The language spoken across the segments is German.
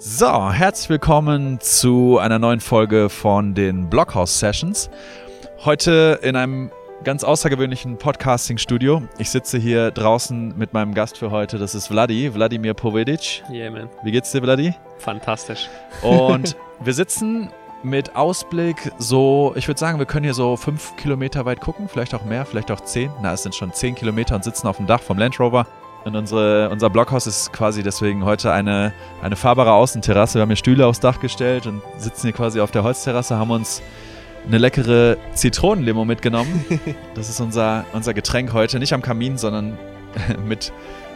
So, herzlich willkommen zu einer neuen Folge von den Blockhouse Sessions. Heute in einem ganz außergewöhnlichen Podcasting-Studio. Ich sitze hier draußen mit meinem Gast für heute, das ist Vladi, Wladimir Povedic. Yeah, man. Wie geht's dir, Vladi? Fantastisch. Und wir sitzen mit Ausblick so, ich würde sagen, wir können hier so fünf Kilometer weit gucken, vielleicht auch mehr, vielleicht auch zehn. Na, es sind schon zehn Kilometer und sitzen auf dem Dach vom Land Rover. Und unsere, unser Blockhaus ist quasi deswegen heute eine, eine fahrbare Außenterrasse. Wir haben hier Stühle aufs Dach gestellt und sitzen hier quasi auf der Holzterrasse, haben uns eine leckere Zitronenlimo mitgenommen. Das ist unser, unser Getränk heute. Nicht am Kamin, sondern mit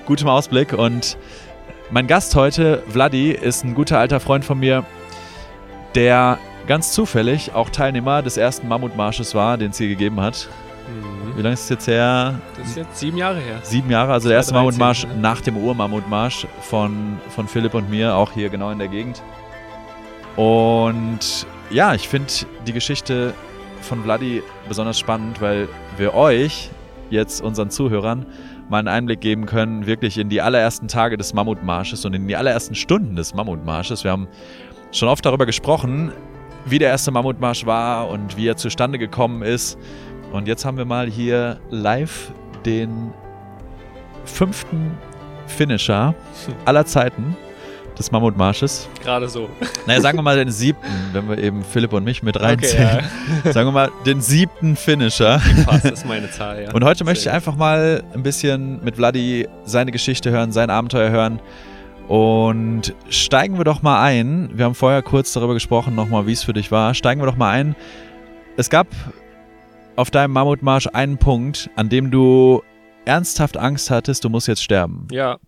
gutem Ausblick. Und mein Gast heute, Vladi, ist ein guter alter Freund von mir, der ganz zufällig auch Teilnehmer des ersten Mammutmarsches war, den es hier gegeben hat. Mhm. Wie lange ist es jetzt her? Das ist jetzt sieben Jahre her. Sieben Jahre, also der erste 2013, Mammutmarsch ne? nach dem Urmammutmarsch von, von Philipp und mir, auch hier genau in der Gegend. Und ja, ich finde die Geschichte von Vladi besonders spannend, weil wir euch, jetzt unseren Zuhörern, mal einen Einblick geben können, wirklich in die allerersten Tage des Mammutmarsches und in die allerersten Stunden des Mammutmarsches. Wir haben schon oft darüber gesprochen, wie der erste Mammutmarsch war und wie er zustande gekommen ist. Und jetzt haben wir mal hier live den fünften Finisher aller Zeiten des Mammutmarsches. Gerade so. Naja, sagen wir mal den siebten, wenn wir eben Philipp und mich mit Okay, reinzählen. Sagen wir mal den siebten Finisher. ja. Passt, das ist meine Zahl, ja. Und heute möchte ich einfach mal ein bisschen mit Vladi seine Geschichte hören, sein Abenteuer hören. Und steigen wir doch mal ein. Wir haben vorher kurz darüber gesprochen, nochmal, wie es für dich war. Steigen wir doch mal ein. Es gab auf deinem Mammutmarsch einen Punkt, an dem du ernsthaft Angst hattest, du musst jetzt sterben. Ja.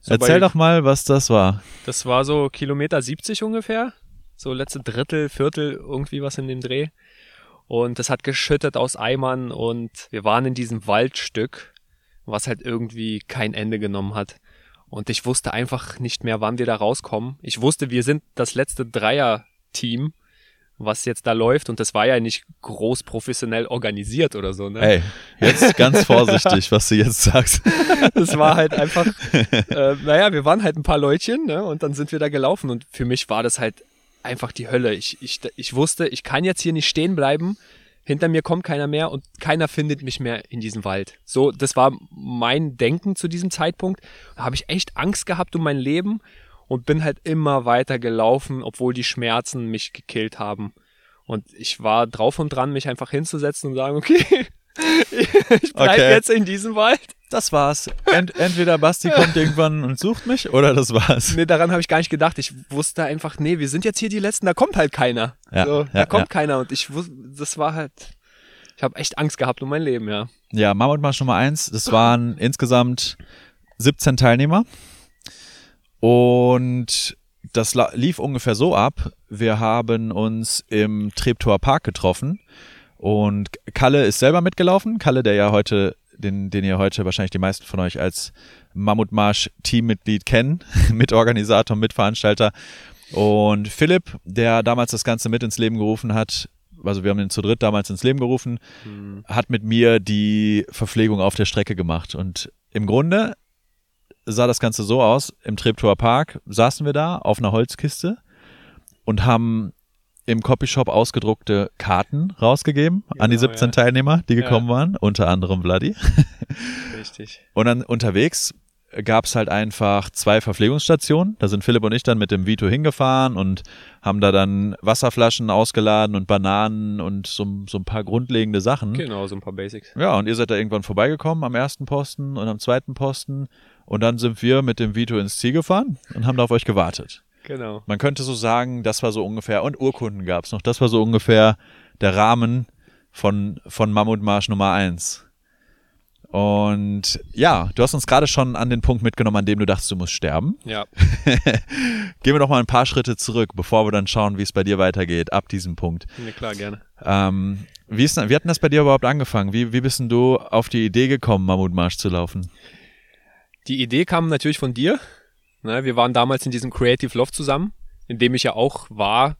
So Erzähl doch mal, was das war. Das war so Kilometer 70 ungefähr. So letzte Drittel, Viertel, irgendwie was in dem Dreh. Und es hat geschüttet aus Eimern und wir waren in diesem Waldstück, was halt irgendwie kein Ende genommen hat. Und ich wusste einfach nicht mehr, wann wir da rauskommen. Ich wusste, wir sind das letzte Dreier-Team, was jetzt da läuft. Und das war ja nicht groß professionell organisiert oder so. Ne? Ey, jetzt ganz vorsichtig, was du jetzt sagst. Das war halt einfach, äh, naja, wir waren halt ein paar Leutchen, ne? Und dann sind wir da gelaufen. Und für mich war das halt einfach die Hölle. Ich, ich, ich wusste, ich kann jetzt hier nicht stehen bleiben. Hinter mir kommt keiner mehr und keiner findet mich mehr in diesem Wald. So, das war mein Denken zu diesem Zeitpunkt. Da habe ich echt Angst gehabt um mein Leben und bin halt immer weiter gelaufen, obwohl die Schmerzen mich gekillt haben. Und ich war drauf und dran, mich einfach hinzusetzen und sagen, okay, ich bleib Okay. jetzt in diesem Wald. Das war's. Ent entweder Basti kommt irgendwann und sucht mich oder das war's. Nee, daran habe ich gar nicht gedacht. Ich wusste einfach, nee, wir sind jetzt hier die Letzten, da kommt halt keiner. Ja, so, ja, da kommt ja. keiner und ich wusste, das war halt, ich habe echt Angst gehabt um mein Leben, ja. Ja, Mammutmarsch Nummer eins. Das waren insgesamt 17 Teilnehmer. Und das lief ungefähr so ab. Wir haben uns im Treptower Park getroffen. Und Kalle ist selber mitgelaufen. Kalle, der ja heute, den, den ihr heute wahrscheinlich die meisten von euch als Mammutmarsch-Teammitglied kennen, Mitorganisator, Mitveranstalter. Und Philipp, der damals das Ganze mit ins Leben gerufen hat, also wir haben ihn zu dritt damals ins Leben gerufen, hat mit mir die Verpflegung auf der Strecke gemacht. Und im Grunde sah das Ganze so aus, im Treptower Park saßen wir da auf einer Holzkiste und haben im Copyshop ausgedruckte Karten rausgegeben an die Genau, 17 ja. Teilnehmer, die Ja. gekommen waren, unter anderem Vladi. Richtig. Und dann unterwegs gab es halt einfach zwei Verpflegungsstationen. Da sind Philipp und ich dann mit dem Vito hingefahren und haben da dann Wasserflaschen ausgeladen und Bananen und so, so ein paar grundlegende Sachen. Genau, so ein paar Basics. Ja, und ihr seid da irgendwann vorbeigekommen am ersten Posten und am zweiten Posten. Und dann sind wir mit dem Vito ins Ziel gefahren und haben da auf euch gewartet. Genau. Man könnte so sagen, das war so ungefähr, und Urkunden gab's noch, das war so ungefähr der Rahmen von, von Mammutmarsch Nummer eins. Und ja, du hast uns gerade schon an den Punkt mitgenommen, an dem du dachtest, du musst sterben. Ja. Gehen wir doch mal ein paar Schritte zurück, bevor wir dann schauen, wie es bei dir weitergeht, ab diesem Punkt. Nee, klar, gerne. Ähm, wie, ist, wie hat denn das bei dir überhaupt angefangen? Wie, wie bist denn du auf die Idee gekommen, Mammutmarsch zu laufen? Die Idee kam natürlich von dir. Ne, wir waren damals in diesem Creative Loft zusammen, in dem ich ja auch war.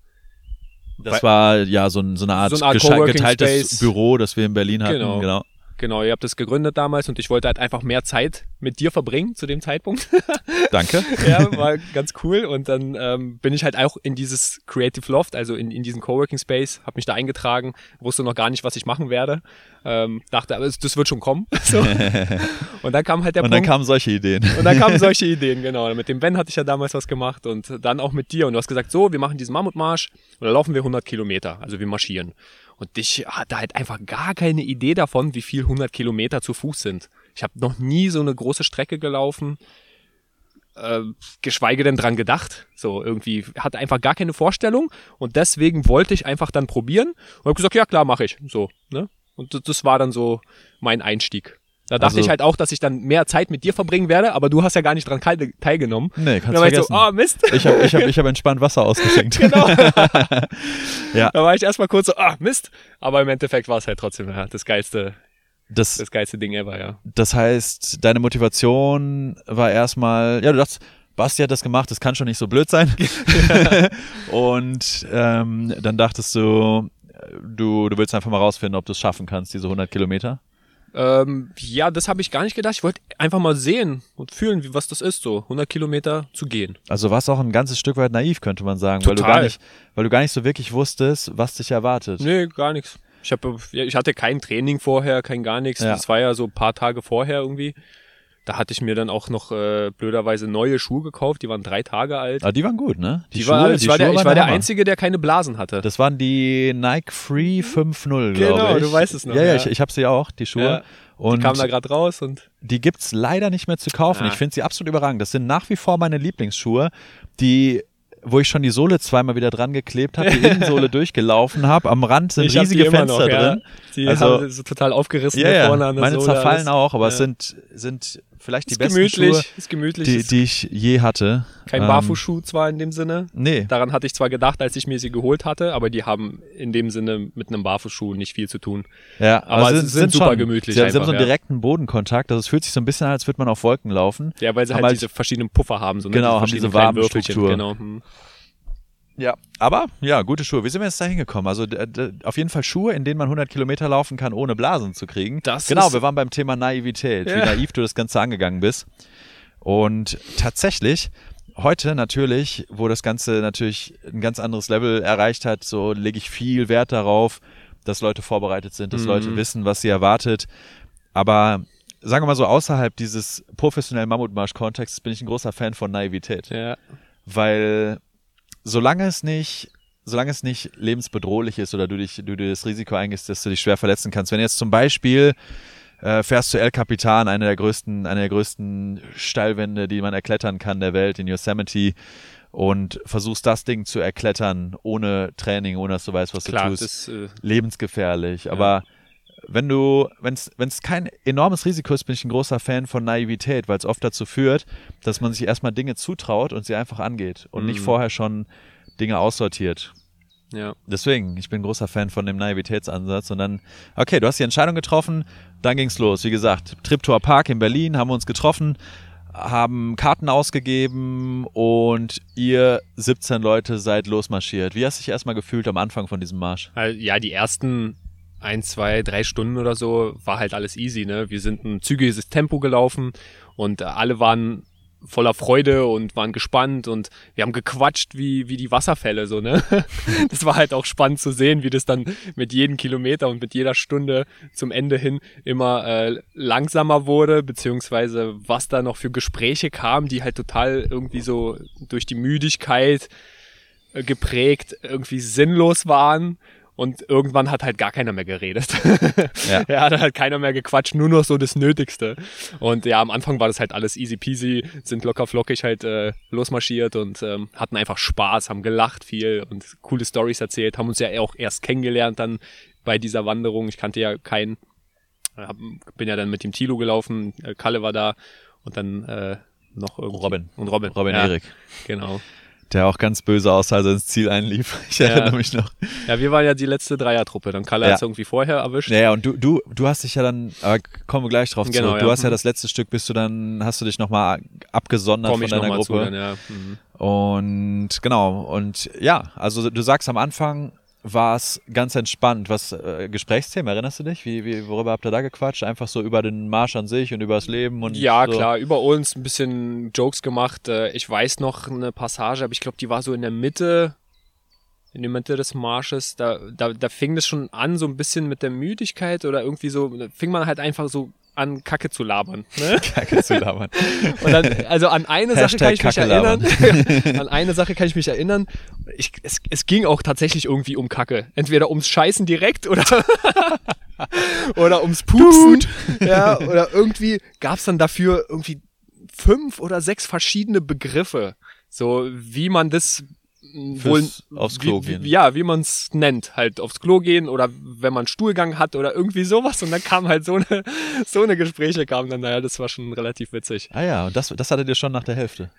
Das war ja so, ein, so eine Art, So eine Art geteiltes Space. Büro, das wir in Berlin hatten. Genau. genau. Genau, ihr habt das gegründet damals und ich wollte halt einfach mehr Zeit mit dir verbringen zu dem Zeitpunkt. Danke. ja, war ganz cool. Und dann ähm, bin ich halt auch in dieses Creative Loft, also in, in diesen Coworking Space, habe mich da eingetragen, wusste noch gar nicht, was ich machen werde. Ähm, dachte, aber das wird schon kommen. So. Und dann kam halt der und Punkt. dann kamen solche Ideen. Und dann kamen solche Ideen, genau. Mit dem Ben hatte ich ja damals was gemacht und dann auch mit dir. Und du hast gesagt, so, wir machen diesen Mammutmarsch und dann laufen wir 100 Kilometer. Also wir marschieren. Und ich hatte halt einfach gar keine Idee davon, wie viel 100 Kilometer zu Fuß sind. Ich habe noch nie so eine große Strecke gelaufen, äh, geschweige denn dran gedacht. So irgendwie hatte einfach gar keine Vorstellung und deswegen wollte ich einfach dann probieren und habe gesagt, ja klar, mache ich. So, ne? Und das, das war dann so mein Einstieg. Da dachte Also- ich halt auch, dass ich dann mehr Zeit mit dir verbringen werde, aber du hast ja gar nicht dran teil- teilgenommen. Nee, kannst da war ich so, vergessen. ah Mist. Ich habe ich hab, ich hab entspannt Wasser ausgeschenkt. genau. Ja. Da war ich erstmal kurz so, ah Mist. Aber im Endeffekt war es halt trotzdem ja, das geilste, Das, das geilste Ding ever, ja. das heißt, deine Motivation war erstmal, ja, du dachtest, Basti hat das gemacht, das kann schon nicht so blöd sein. Und ähm, dann dachtest du, du, du willst einfach mal rausfinden, ob du es schaffen kannst, diese 100 Kilometer. Ähm, ja, das habe ich gar nicht gedacht. Ich wollte einfach mal sehen und fühlen, wie was das ist, so 100 Kilometer zu gehen. Also warst auch ein ganzes Stück weit naiv, könnte man sagen, weil du Total. gar nicht, weil du gar nicht so wirklich wusstest, was dich erwartet. Nee, gar nichts. Ich, hab, ich hatte kein Training vorher, kein gar nichts. Ja. Das war ja so ein paar Tage vorher irgendwie. Da hatte ich mir dann auch noch äh, blöderweise neue Schuhe gekauft. Die waren drei Tage alt. Aber die waren gut, ne? Die war, ich war, der, ich war der Hammer. Einzige, der keine Blasen hatte. Das waren die Nike Free 5.0, glaube Genau, ich. du weißt es noch, Ja, ja, ja. ich, ich habe sie auch, die Schuhe. Ja, Und die kamen da gerade raus und die gibt's leider nicht mehr zu kaufen. Ah. Ich finde sie absolut überragend. Das sind nach wie vor meine Lieblingsschuhe, die wo ich schon die Sohle zweimal wieder dran geklebt habe, die Innensohle durchgelaufen habe. Am Rand sind Ich riesige die Fenster noch, ja. drin. die Also- haben so total aufgerissen Ja, ja. vorne an der Meine Sohle, zerfallen alles. auch, aber es Ja. sind, sind vielleicht die ist besten gemütlich, Schuhe, ist gemütlich. die, die ich je hatte. kein Ähm, Barfußschuh zwar in dem Sinne. Nee, Daran hatte ich zwar gedacht, als ich mir sie geholt hatte, aber die haben in dem Sinne mit einem Barfußschuh nicht viel zu tun. ja, aber sie sie sind super schon. gemütlich Sie haben, sie haben so einen einfach, ja. direkten Bodenkontakt, also es fühlt sich so ein bisschen an, als würde man auf Wolken laufen. Ja, weil sie Haben halt, halt- diese verschiedenen Puffer haben. So, ne? Genau, haben verschiedenen diese Wabenstruktur. Genau. hm. Ja, aber ja, gute Schuhe. Wie sind wir jetzt da hingekommen? Also auf jeden Fall Schuhe, in denen man 100 Kilometer laufen kann, ohne Blasen zu kriegen. Das genau, wir waren beim Thema Naivität, wie Ja. naiv du das Ganze angegangen bist. Und tatsächlich, heute natürlich, wo das Ganze natürlich ein ganz anderes Level erreicht hat, so lege ich viel Wert darauf, dass Leute vorbereitet sind, dass Mhm. Leute wissen, was sie erwartet. Aber sagen wir mal so, außerhalb dieses professionellen Mammutmarsch-Kontextes bin ich ein großer Fan von Naivität Ja. weil solange es nicht solange es nicht lebensbedrohlich ist oder du dich du dir das Risiko eingehst, dass du dich schwer verletzen kannst. Wenn jetzt zum Beispiel äh, fährst du El Capitan, eine der größten eine der größten Steilwände, die man erklettern kann der Welt in Yosemite und versuchst das Ding zu erklettern ohne Training, ohne dass du weißt, was Klar, du tust das, äh, lebensgefährlich. Aber wenn du, wenn es kein enormes Risiko ist, bin ich ein großer Fan von Naivität, weil es oft dazu führt, dass man sich erstmal Dinge zutraut und sie einfach angeht und nicht Mhm. vorher schon Dinge aussortiert. ja. Deswegen, ich bin ein großer Fan von dem Naivitätsansatz. Und dann, okay, du hast die Entscheidung getroffen, dann ging's los. Wie gesagt, Triptower Park in Berlin haben wir uns getroffen, haben Karten ausgegeben und ihr 17 Leute seid losmarschiert. Wie hast du dich erstmal gefühlt am Anfang von diesem Marsch? Halt, Ja, die ersten ein, zwei, drei Stunden oder so war halt alles easy, ne? Wir sind ein zügiges Tempo gelaufen und äh, alle waren voller Freude und waren gespannt und wir haben gequatscht wie, wie die Wasserfälle, so, ne? Das war halt auch spannend zu sehen, wie das dann mit jedem Kilometer und mit jeder Stunde zum Ende hin immer äh, langsamer wurde, beziehungsweise was da noch für Gespräche kamen, die halt total irgendwie so durch die Müdigkeit äh, geprägt irgendwie sinnlos waren. Und irgendwann hat halt gar keiner mehr geredet. Ja. ja, hat halt keiner mehr gequatscht, nur noch so das Nötigste. Und ja, am Anfang war das halt alles easy peasy, sind locker flockig halt äh, losmarschiert und ähm, hatten einfach Spaß, haben gelacht viel und coole Stories erzählt, haben uns ja auch erst kennengelernt dann bei dieser Wanderung. Ich kannte ja keinen, hab, bin ja dann mit dem Tilo gelaufen, äh, Kalle war da und dann äh, noch irgendwie. Robin. Und Robin. Robin ja, Erik, Genau. Der auch ganz böse aussah, als er ins Ziel einlief. Ich Ja. erinnere mich noch. Ja, wir waren ja die letzte Dreiertruppe. Dann Kalle Ja. hat's irgendwie vorher erwischt. Naja, und du, du, du hast dich ja dann, aber kommen wir gleich drauf Genau, zurück. Du hast ja Mhm. das letzte Stück, bist du dann, hast du dich nochmal abgesondert Komm von deiner nochmal zu Gruppe. dann, ja. Mhm. Und genau, und ja, also du sagst am Anfang war es ganz entspannt. Was äh, Gesprächsthema, erinnerst du dich? Wie, wie, worüber habt ihr da gequatscht? Einfach so über den Marsch an sich und über das Leben und Ja, so. klar, über uns ein bisschen Jokes gemacht. Äh, Ich weiß noch eine Passage, aber ich glaube, die war so in der Mitte, in der Mitte des Marsches. Da, da, da fing das schon an, so ein bisschen mit der Müdigkeit oder irgendwie so, da fing man halt einfach so an, Kacke zu labern. Ne? Kacke zu labern. Und dann, also an eine Sache kann ich mich Kacke erinnern. an eine Sache kann ich mich erinnern. Ich, es, es ging auch tatsächlich irgendwie um Kacke. Entweder ums Scheißen direkt oder, oder ums Pupsen. Ja, oder irgendwie gab es dann dafür irgendwie fünf oder sechs verschiedene Begriffe. So wie man das wohl aufs Klo wie, gehen. Wie, ja, wie man es nennt, halt aufs Klo gehen oder wenn man Stuhlgang hat oder irgendwie sowas und dann kam halt so eine so eine Gespräche kamen dann, naja, das war schon relativ witzig. Ah ja, und das, das hattet ihr schon nach der Hälfte.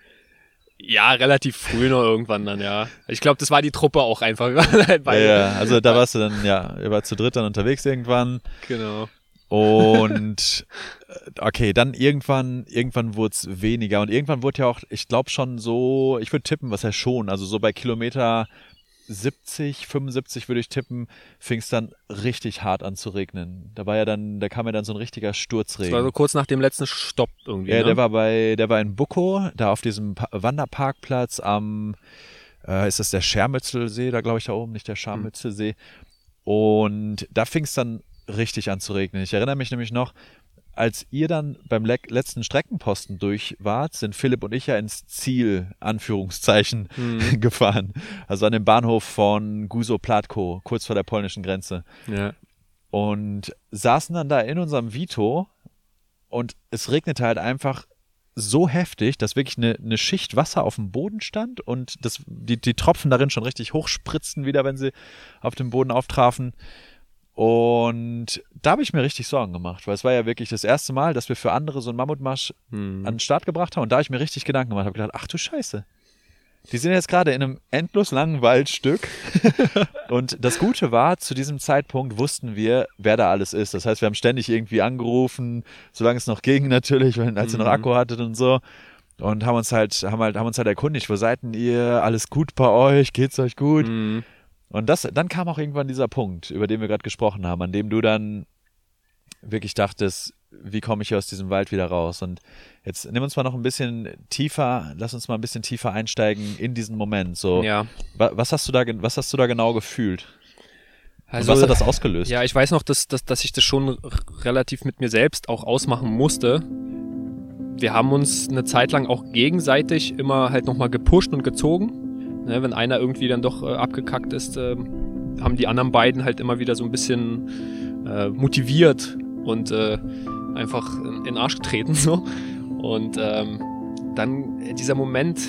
Ja, relativ früh noch irgendwann dann, ja. Ich glaube, das war die Truppe auch einfach. Ja, ja, also da warst du dann, ja, ihr wart zu dritt dann unterwegs irgendwann. Genau. Und äh, okay, dann irgendwann, irgendwann wurde es weniger. Und irgendwann wurde ja auch, ich glaube schon so, ich würde tippen, was ja schon, also so bei Kilometer 70, 75 würde ich tippen, fing es dann richtig hart an zu regnen. Da war ja dann, da kam ja dann so ein richtiger Das Sturzregen. war so kurz nach dem letzten Stopp irgendwie. Ja, ne? der war bei, der war in Bucko, da auf diesem pa Wanderparkplatz am, äh, ist das der Schermützelsee, da glaube ich da oben, nicht der Scharmützelsee. Und da fing es dann richtig an zu regnen. Ich erinnere mich nämlich noch, als ihr dann beim le letzten Streckenposten durch wart, sind Philipp und ich ja ins Ziel, Anführungszeichen, gefahren. Also an dem Bahnhof von Guso-Platko, kurz vor der polnischen Grenze ja. und saßen dann da in unserem Vito und es regnete halt einfach so heftig, dass wirklich eine, eine Schicht Wasser auf dem Boden stand und das, die, die Tropfen darin schon richtig hochspritzten wieder, wenn sie auf dem Boden auftrafen. Und da habe ich mir richtig Sorgen gemacht, weil es war ja wirklich das erste Mal, dass wir für andere so einen Mammutmarsch Hm. an den Start gebracht haben. Und da habe ich mir richtig Gedanken gemacht, habe gedacht, ach du Scheiße. Die sind jetzt gerade in einem endlos langen Waldstück. und das Gute war, zu diesem Zeitpunkt wussten wir, wer da alles ist. Das heißt, wir haben ständig irgendwie angerufen, solange es noch ging natürlich, wenn, als ihr noch Mhm. Akku hattet und so. Und haben uns halt, haben halt, haben uns halt erkundigt, wo seid denn ihr? Alles gut bei euch? Geht's euch gut? Hm. Und das, dann kam auch irgendwann dieser Punkt, über den wir gerade gesprochen haben, an dem du dann wirklich dachtest, wie komme ich hier aus diesem Wald wieder raus? Und jetzt nimm uns mal noch ein bisschen tiefer, lass uns mal ein bisschen tiefer einsteigen in diesen Moment. So, Ja. wa- was hast du da, was hast du da genau gefühlt? Also, Und was hat das ausgelöst? Ja, ich weiß noch, dass, dass, dass ich das schon relativ mit mir selbst auch ausmachen musste. Wir haben uns eine Zeit lang auch gegenseitig immer halt nochmal gepusht und gezogen. Ne, wenn einer irgendwie dann doch äh, abgekackt ist, ähm, haben die anderen beiden halt immer wieder so ein bisschen äh, motiviert und äh, einfach in, in den Arsch getreten. So. Und ähm, dann äh, dieser Moment,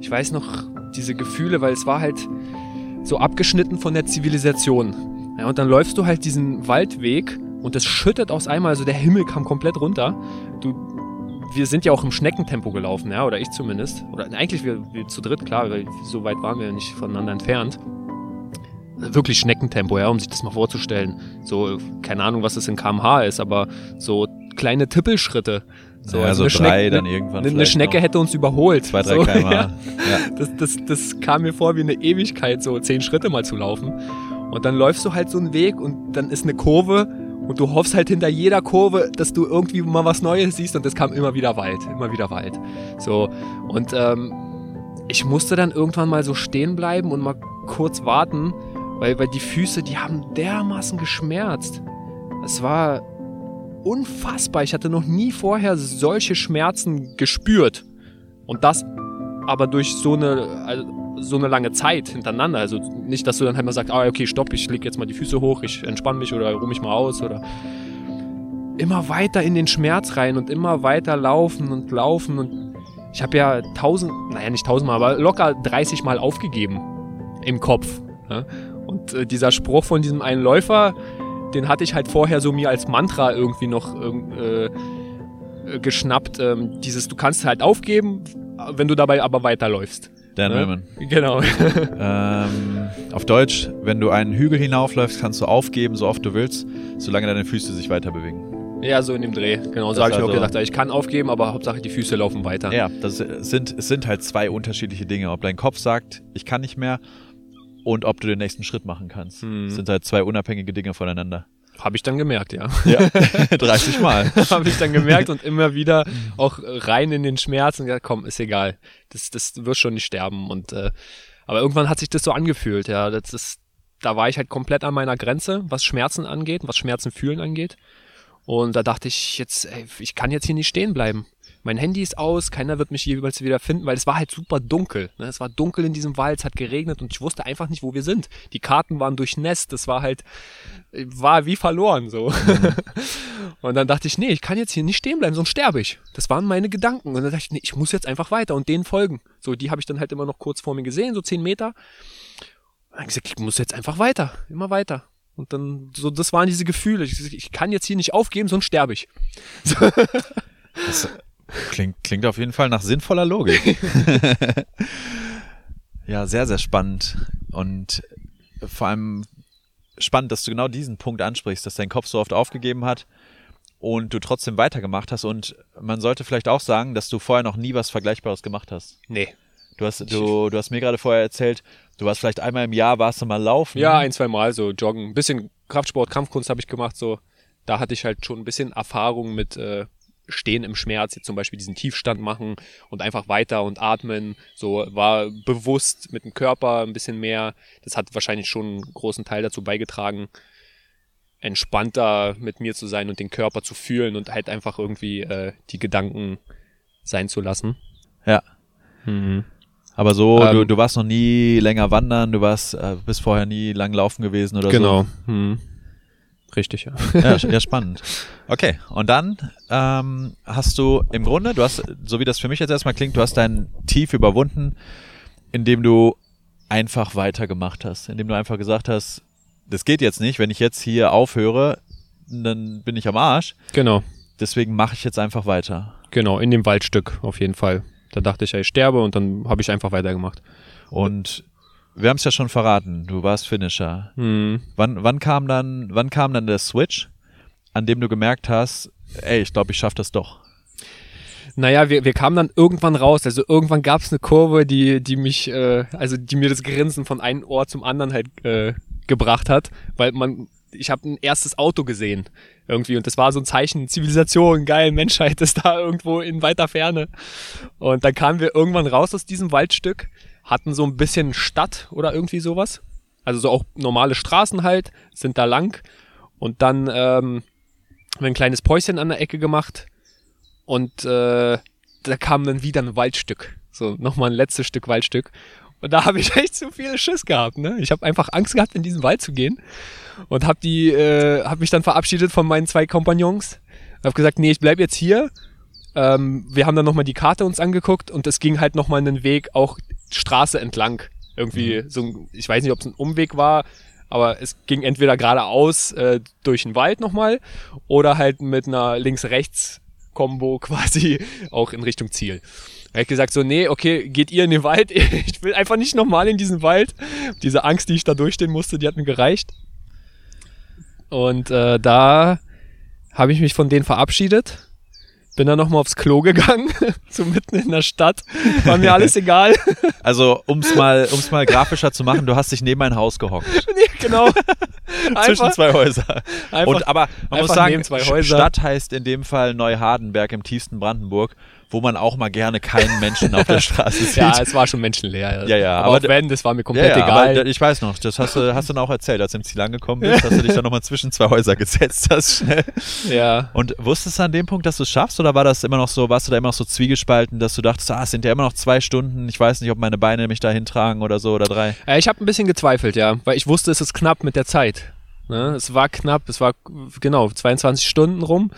ich weiß noch, diese Gefühle, weil es war halt so abgeschnitten von der Zivilisation. Ja, und dann läufst du halt diesen Waldweg und es schüttet aus einmal, also der Himmel kam komplett runter. Du, wir sind ja auch im Schneckentempo gelaufen, ja, oder ich zumindest. Oder eigentlich wir, wir zu dritt, klar, weil so weit waren wir ja nicht voneinander entfernt. Wirklich Schneckentempo, ja, um sich das mal vorzustellen. So, keine Ahnung, was das in kmh ist, aber so kleine Tippelschritte. So, ja, also so eine drei Schnecke, dann irgendwann. eine, eine vielleicht Schnecke hätte uns überholt. Zwei, drei so, km/h. Ja. Das, das, das kam mir vor wie eine Ewigkeit, so zehn Schritte mal zu laufen. Und dann läufst du halt so einen Weg und dann ist eine Kurve und du hoffst halt hinter jeder Kurve, dass du irgendwie mal was Neues siehst und es kam immer wieder Wald, immer wieder Wald. So, und ähm, ich musste dann irgendwann mal so stehen bleiben und mal kurz warten, weil, weil die Füße, die haben dermaßen geschmerzt. Es war unfassbar. Ich hatte noch nie vorher solche Schmerzen gespürt. Und das aber durch so eine, also so eine lange Zeit hintereinander. Also nicht, dass du dann halt mal sagst, ah, okay, stopp, ich leg jetzt mal die Füße hoch, ich entspanne mich oder ruhe mich mal aus oder immer weiter in den Schmerz rein und immer weiter laufen und laufen und ich habe ja tausend, naja nicht tausendmal, aber locker 30 Mal aufgegeben im Kopf. Ja? Und äh, dieser Spruch von diesem einen Läufer, den hatte ich halt vorher so mir als Mantra irgendwie noch äh, äh, geschnappt. Ähm, dieses, du kannst halt aufgeben, wenn du dabei aber weiterläufst. Dan Ja. Millman. Genau. Ähm, auf Deutsch, wenn du einen Hügel hinaufläufst, kannst du aufgeben, so oft du willst, solange deine Füße sich weiter bewegen. ja, so in dem Dreh. Genau, so habe ich mir auch also- gedacht. Ich kann aufgeben, aber Hauptsache die Füße laufen weiter. Ja, das sind, es sind halt zwei unterschiedliche Dinge. Ob dein Kopf sagt, ich kann nicht mehr, und ob du den nächsten Schritt machen kannst. Mhm. Das sind halt zwei unabhängige Dinge voneinander. Habe ich dann gemerkt, ja. Ja, 30 Mal. Habe ich dann gemerkt und immer wieder auch rein in den Schmerz und gesagt, komm, ist egal. Das, das wird schon nicht sterben. Und äh, aber irgendwann hat sich das so angefühlt, ja. Das ist, da war ich halt komplett an meiner Grenze, was Schmerzen angeht, was Schmerzen fühlen angeht. Und da dachte ich jetzt, ey, ich kann jetzt hier nicht stehen bleiben. Mein Handy ist aus, keiner wird mich jeweils wieder finden, weil es war halt super dunkel. Ne? Es war dunkel in diesem Wald, es hat geregnet und ich wusste einfach nicht, wo wir sind. Die Karten waren durchnässt, das war halt, war wie verloren so. und dann dachte ich, nee, ich kann jetzt hier nicht stehen bleiben, sonst sterbe ich. Das waren meine Gedanken. Und dann dachte ich, nee, ich muss jetzt einfach weiter und denen folgen. So, die habe ich dann halt immer noch kurz vor mir gesehen, so zehn Meter. Und dann gesagt, ich muss jetzt einfach weiter, immer weiter. Und dann, so, das waren diese Gefühle. Ich, ich kann jetzt hier nicht aufgeben, sonst sterbe ich. Das klingt, klingt auf jeden Fall nach sinnvoller Logik. ja, sehr, sehr spannend. Und vor allem spannend, dass du genau diesen Punkt ansprichst, dass dein Kopf so oft aufgegeben hat und du trotzdem weitergemacht hast. Und man sollte vielleicht auch sagen, dass du vorher noch nie was Vergleichbares gemacht hast. Nee. Du hast, du, du hast mir gerade vorher erzählt, du warst vielleicht einmal im Jahr, warst du mal laufen. Ja, ein, zwei Mal so joggen. Ein bisschen Kraftsport, Kampfkunst habe ich gemacht. So, da hatte ich halt schon ein bisschen Erfahrung mit äh, Stehen im Schmerz, jetzt zum Beispiel diesen Tiefstand machen und einfach weiter und atmen. So war bewusst mit dem Körper ein bisschen mehr. Das hat wahrscheinlich schon einen großen Teil dazu beigetragen, entspannter mit mir zu sein und den Körper zu fühlen und halt einfach irgendwie äh, die Gedanken sein zu lassen. Ja. Mhm. Aber so, Ähm, du, du warst noch nie länger wandern, du warst, äh, bist vorher nie lang laufen gewesen oder Genau. Mhm. Richtig, ja. Ja, ja, spannend. Okay, und dann ähm, hast du im Grunde, du hast, so wie das für mich jetzt erstmal klingt, du hast dein Tief überwunden, indem du einfach weitergemacht hast, indem du einfach gesagt hast, das geht jetzt nicht, wenn ich jetzt hier aufhöre, dann bin ich am Arsch. Genau. Deswegen mache ich jetzt einfach weiter. Genau, in dem Waldstück auf jeden Fall. Da dachte ich, ja, ich sterbe und dann habe ich einfach weitergemacht. Und wir haben es ja schon verraten, du warst Finisher. Hm. Wann, wann kam dann, wann kam dann der Switch, an dem du gemerkt hast, ey, ich glaube, ich schaffe das doch. Naja, wir, wir kamen dann irgendwann raus. Also irgendwann gab es eine Kurve, die, die mich, äh, also die mir das Grinsen von einem Ohr zum anderen halt äh, gebracht hat, weil man, ich habe ein erstes Auto gesehen irgendwie und das war so ein Zeichen Zivilisation, geil, Menschheit ist da irgendwo in weiter Ferne. Und dann kamen wir irgendwann raus aus diesem Waldstück, hatten so ein bisschen Stadt oder irgendwie sowas. Also so auch normale Straßen halt, sind da lang und dann ähm, haben wir ein kleines Päuschen an der Ecke gemacht und äh, da kam dann wieder ein Waldstück. So, nochmal ein letztes Stück Waldstück. Und da habe ich echt zu viel Schiss gehabt. Ne? Ich habe einfach Angst gehabt, in diesen Wald zu gehen. Und habe die, äh, habe mich dann verabschiedet von meinen zwei Kompagnons. Habe gesagt, nee, ich bleib jetzt hier. Ähm, wir haben dann nochmal die Karte uns angeguckt und es ging halt nochmal einen Weg auch Straße entlang. Irgendwie so, ein, ich weiß nicht, ob es ein Umweg war, aber es ging entweder geradeaus äh, durch den Wald nochmal oder halt mit einer Links-Rechts-Kombo quasi auch in Richtung Ziel. Er hat gesagt so, nee, okay, geht ihr in den Wald. Ich will einfach nicht nochmal in diesen Wald. Diese Angst, die ich da durchstehen musste, die hat mir gereicht. Und äh, da habe ich mich von denen verabschiedet. Bin dann nochmal aufs Klo gegangen, so mitten in der Stadt. War mir alles egal. Also, um's mal, um's mal grafischer zu machen, du hast dich neben ein Haus gehockt. nee, genau. Zwischen Einfach, zwei Häuser. einfach, Und, aber man muss sagen. Stadt heißt in dem Fall Neuhardenberg im tiefsten Brandenburg, wo man auch mal gerne keinen Menschen auf der Straße sieht. ja, es war schon menschenleer. Ja, ja, Aber, aber wenn, das war mir Ja, komplett ja, egal. aber ich weiß noch, das hast du, hast du dann auch erzählt, als du im Ziel angekommen bist, dass du dich dann nochmal zwischen zwei Häuser gesetzt hast, schnell. ja. Und wusstest du an dem Punkt, dass du es schaffst, oder war das immer noch so, warst du da immer noch so zwiegespalten, dass du dachtest, ah, es sind ja immer noch zwei Stunden, ich weiß nicht, ob meine Beine mich da hintragen oder so, oder drei? Äh, Ich habe ein bisschen gezweifelt, ja, weil ich wusste, es ist knapp mit der Zeit. Ne? Es war knapp, es war genau 22 Stunden rum.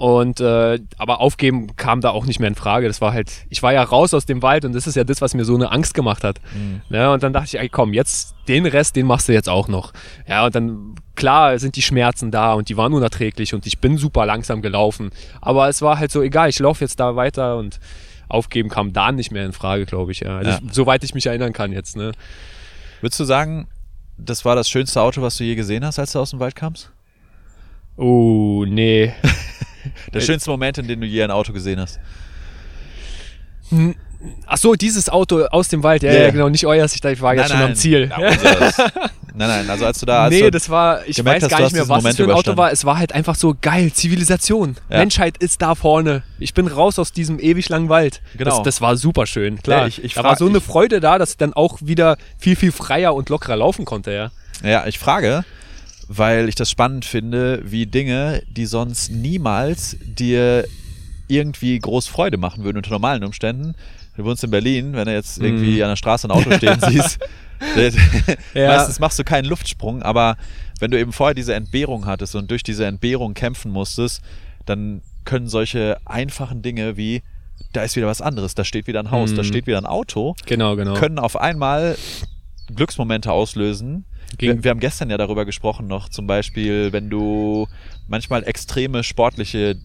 Und äh, aber aufgeben kam da auch nicht mehr in Frage. Das war halt, ich war ja raus aus dem Wald und das ist ja das, was mir so eine Angst gemacht hat. Ne? Und dann dachte ich, ey, komm, jetzt den Rest, den machst du jetzt auch noch. Ja, und dann klar sind die Schmerzen da und die waren unerträglich und ich bin super langsam gelaufen. Aber es war halt so egal, ich laufe jetzt da weiter und aufgeben kam da nicht mehr in Frage, glaube ich. Ja. Also Ja. Ich, soweit ich mich erinnern kann jetzt. Ne? Würdest du sagen, das war das schönste Auto, was du je gesehen hast, als du aus dem Wald kamst? Oh, nee. Der schönste Moment, in dem du je ein Auto gesehen hast? Ach so, dieses Auto aus dem Wald. Ja, Ja, ja, genau, nicht euers. Ich dachte, ich war jetzt Nein, schon nein. am Ziel. Ja, nein, nein, also als du da. Als nee, das war, ich weiß hast, gar nicht mehr, was Moment für ein Auto war. Es war halt einfach so geil, Zivilisation. Ja. Menschheit ist da vorne. Ich bin raus aus diesem ewig langen Wald. Genau. Das, das war super schön, klar. Ja, ich- ich da war so eine Freude da, dass ich dann auch wieder viel, viel freier und lockerer laufen konnte, ja. Ja, ich frage, weil ich das spannend finde, wie Dinge, die sonst niemals dir irgendwie groß Freude machen würden unter normalen Umständen. Du wohnst in Berlin, wenn du jetzt irgendwie an der Straße ein Auto stehen siehst, Ja. meistens machst du keinen Luftsprung, aber wenn du eben vorher diese Entbehrung hattest und durch diese Entbehrung kämpfen musstest, dann können solche einfachen Dinge wie da ist wieder was anderes, da steht wieder ein Haus, da Mhm. steht wieder ein Auto, Genau, genau. können auf einmal Glücksmomente auslösen. Ging- Wir, haben gestern ja darüber gesprochen noch, zum Beispiel, wenn du manchmal extreme sportliche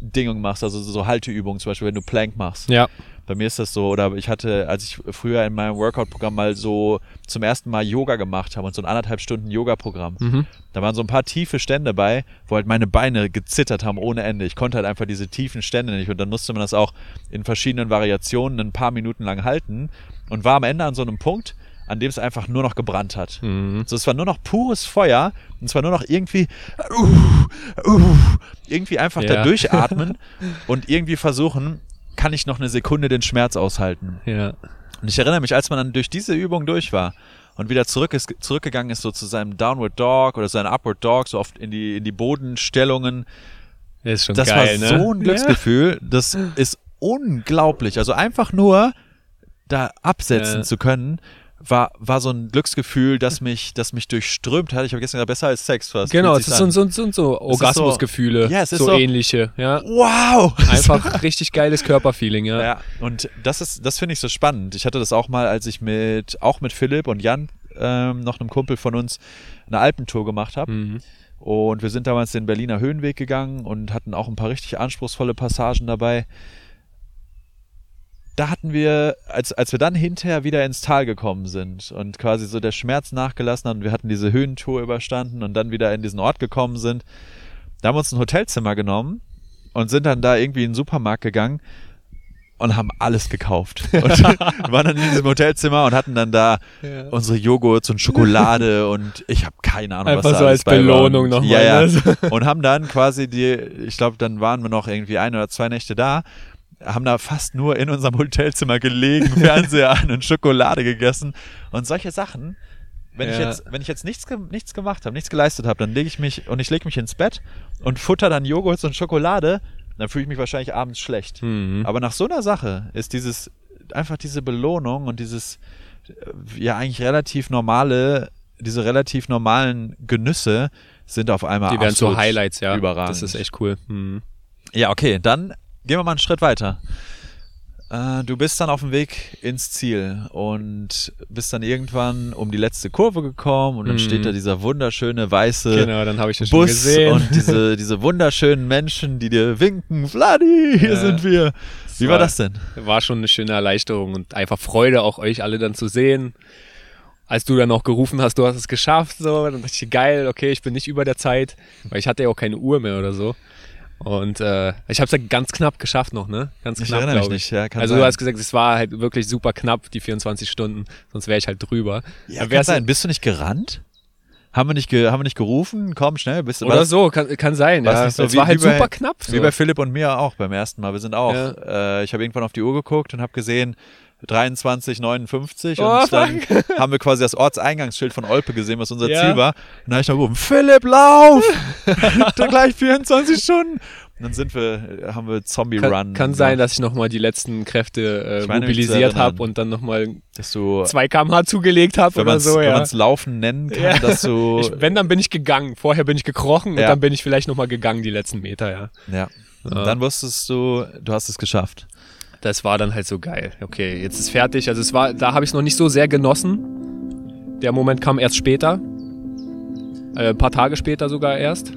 Dinge machst, also so Halteübungen, zum Beispiel, wenn du Plank machst. ja. Bei mir ist das so, oder ich hatte, als ich früher in meinem Workout-Programm mal so zum ersten Mal Yoga gemacht habe und so ein anderthalb Stunden Yoga-Programm, Mhm. da waren so ein paar tiefe Stände bei, wo halt meine Beine gezittert haben ohne Ende. Ich konnte halt einfach diese tiefen Stände nicht und dann musste man das auch in verschiedenen Variationen ein paar Minuten lang halten und war am Ende an so einem Punkt, an dem es einfach nur noch gebrannt hat. Mhm. So, es war nur noch pures Feuer und es war nur noch irgendwie, uh, uh, irgendwie einfach Ja. da durchatmen und irgendwie versuchen, kann ich noch eine Sekunde den Schmerz aushalten. Ja. Und ich erinnere mich, als man dann durch diese Übung durch war und wieder zurück ist, zurückgegangen ist, so zu seinem Downward Dog oder seinem Upward Dog, so oft in die, in die Bodenstellungen, Das ist schon das geil, war ne? so ein Glücksgefühl, das ist unglaublich. Also einfach nur da absetzen Ja. zu können, war, war so ein Glücksgefühl, das mich, das mich durchströmt hat. Ich habe gestern gesagt, besser als Sex fast. Genau, es ist so, so, so, so Orgasmusgefühle, Ja, es ist so, so- ähnliche, ja. Wow! Einfach richtig geiles Körperfeeling, ja. Ja, und das ist, das finde ich so spannend. Ich hatte das auch mal, als ich mit, auch mit Philipp und Jan, ähm, noch einem Kumpel von uns, eine Alpentour gemacht habe. Mhm. Und wir sind damals den Berliner Höhenweg gegangen und hatten auch ein paar richtig anspruchsvolle Passagen dabei. Da hatten wir, als, als wir dann hinterher wieder ins Tal gekommen sind und quasi so der Schmerz nachgelassen hat und wir hatten diese Höhentour überstanden und dann wieder in diesen Ort gekommen sind, da haben wir uns ein Hotelzimmer genommen und sind dann da irgendwie in den Supermarkt gegangen und haben alles gekauft. Und waren dann in diesem Hotelzimmer und hatten dann da Ja. unsere Joghurts und Schokolade und ich habe keine Ahnung, was Einfach da so als. Belohnung nochmal. Ja, ja. ne? Und haben dann quasi die, ich glaube, dann waren wir noch irgendwie ein oder zwei Nächte da, haben da fast nur in unserem Hotelzimmer gelegen, Fernseher an und Schokolade gegessen und solche Sachen. Wenn ich Ja. jetzt, wenn ich jetzt nichts, nichts gemacht habe, nichts geleistet habe, dann lege ich mich und ich lege mich ins Bett und futter dann Joghurts und Schokolade, dann fühle ich mich wahrscheinlich abends schlecht. Mhm. Aber nach so einer Sache ist dieses einfach diese Belohnung und dieses ja eigentlich relativ normale, diese relativ normalen Genüsse sind auf einmal Die werden zu Highlights, ja. Überragend. Das ist echt cool. Mhm. Ja, okay, dann gehen wir mal einen Schritt weiter. Äh, du bist dann auf dem Weg ins Ziel und bist dann irgendwann um die letzte Kurve gekommen und dann Mhm. steht da dieser wunderschöne weiße Genau, dann habe ich das schon Bus gesehen. und diese, diese wunderschönen Menschen, die dir winken. Vladi, hier Ja. sind wir. Wie war war- das denn? War schon eine schöne Erleichterung und einfach Freude, auch euch alle dann zu sehen. Als du dann auch gerufen hast, du hast es geschafft, so, dann dachte ich, geil, okay, ich bin nicht über der Zeit, weil ich hatte ja auch keine Uhr mehr oder so. Und äh, ich habe es ja ganz knapp geschafft noch, ne? Ganz Ich knapp, erinnere mich glaube nicht, ich. ja, kann also sein. du hast gesagt, es war halt wirklich super knapp, die 24 Stunden, sonst wäre ich halt drüber. Ja, kann sein. Bist du nicht gerannt? Haben wir nicht, haben wir nicht gerufen? Komm, schnell. Bist du, Oder das so, kann, kann sein. Ja. so es wie- war halt wie bei- super knapp. Wie so. bei Philipp und mir auch beim ersten Mal. Wir sind auch. Ja. Äh, ich habe irgendwann auf die Uhr geguckt und habe gesehen 23,59 Oh, und dann haben wir quasi das Ortseingangsschild von Olpe gesehen, was unser Ja. Ziel war. Und dann habe ich noch gerufen, Philipp, lauf! dann gleich 24 Stunden. Und dann sind wir, haben wir Zombie kann, Run. kann sein, dass ich nochmal die letzten Kräfte äh, mobilisiert habe und dann nochmal 2 km/h zugelegt habe wenn oder man es so, ja. Laufen nennen kann, Ja. dass du, Ich, wenn, dann bin ich gegangen. Vorher bin ich gekrochen Ja. und dann bin ich vielleicht nochmal gegangen die letzten Meter, ja. ja. Und Ja. dann wusstest du, du hast es geschafft. Das war dann halt so geil. Okay, jetzt ist fertig. Also es war, da habe ich es noch nicht so sehr genossen. Der Moment kam erst später. Äh, ein paar Tage später sogar erst.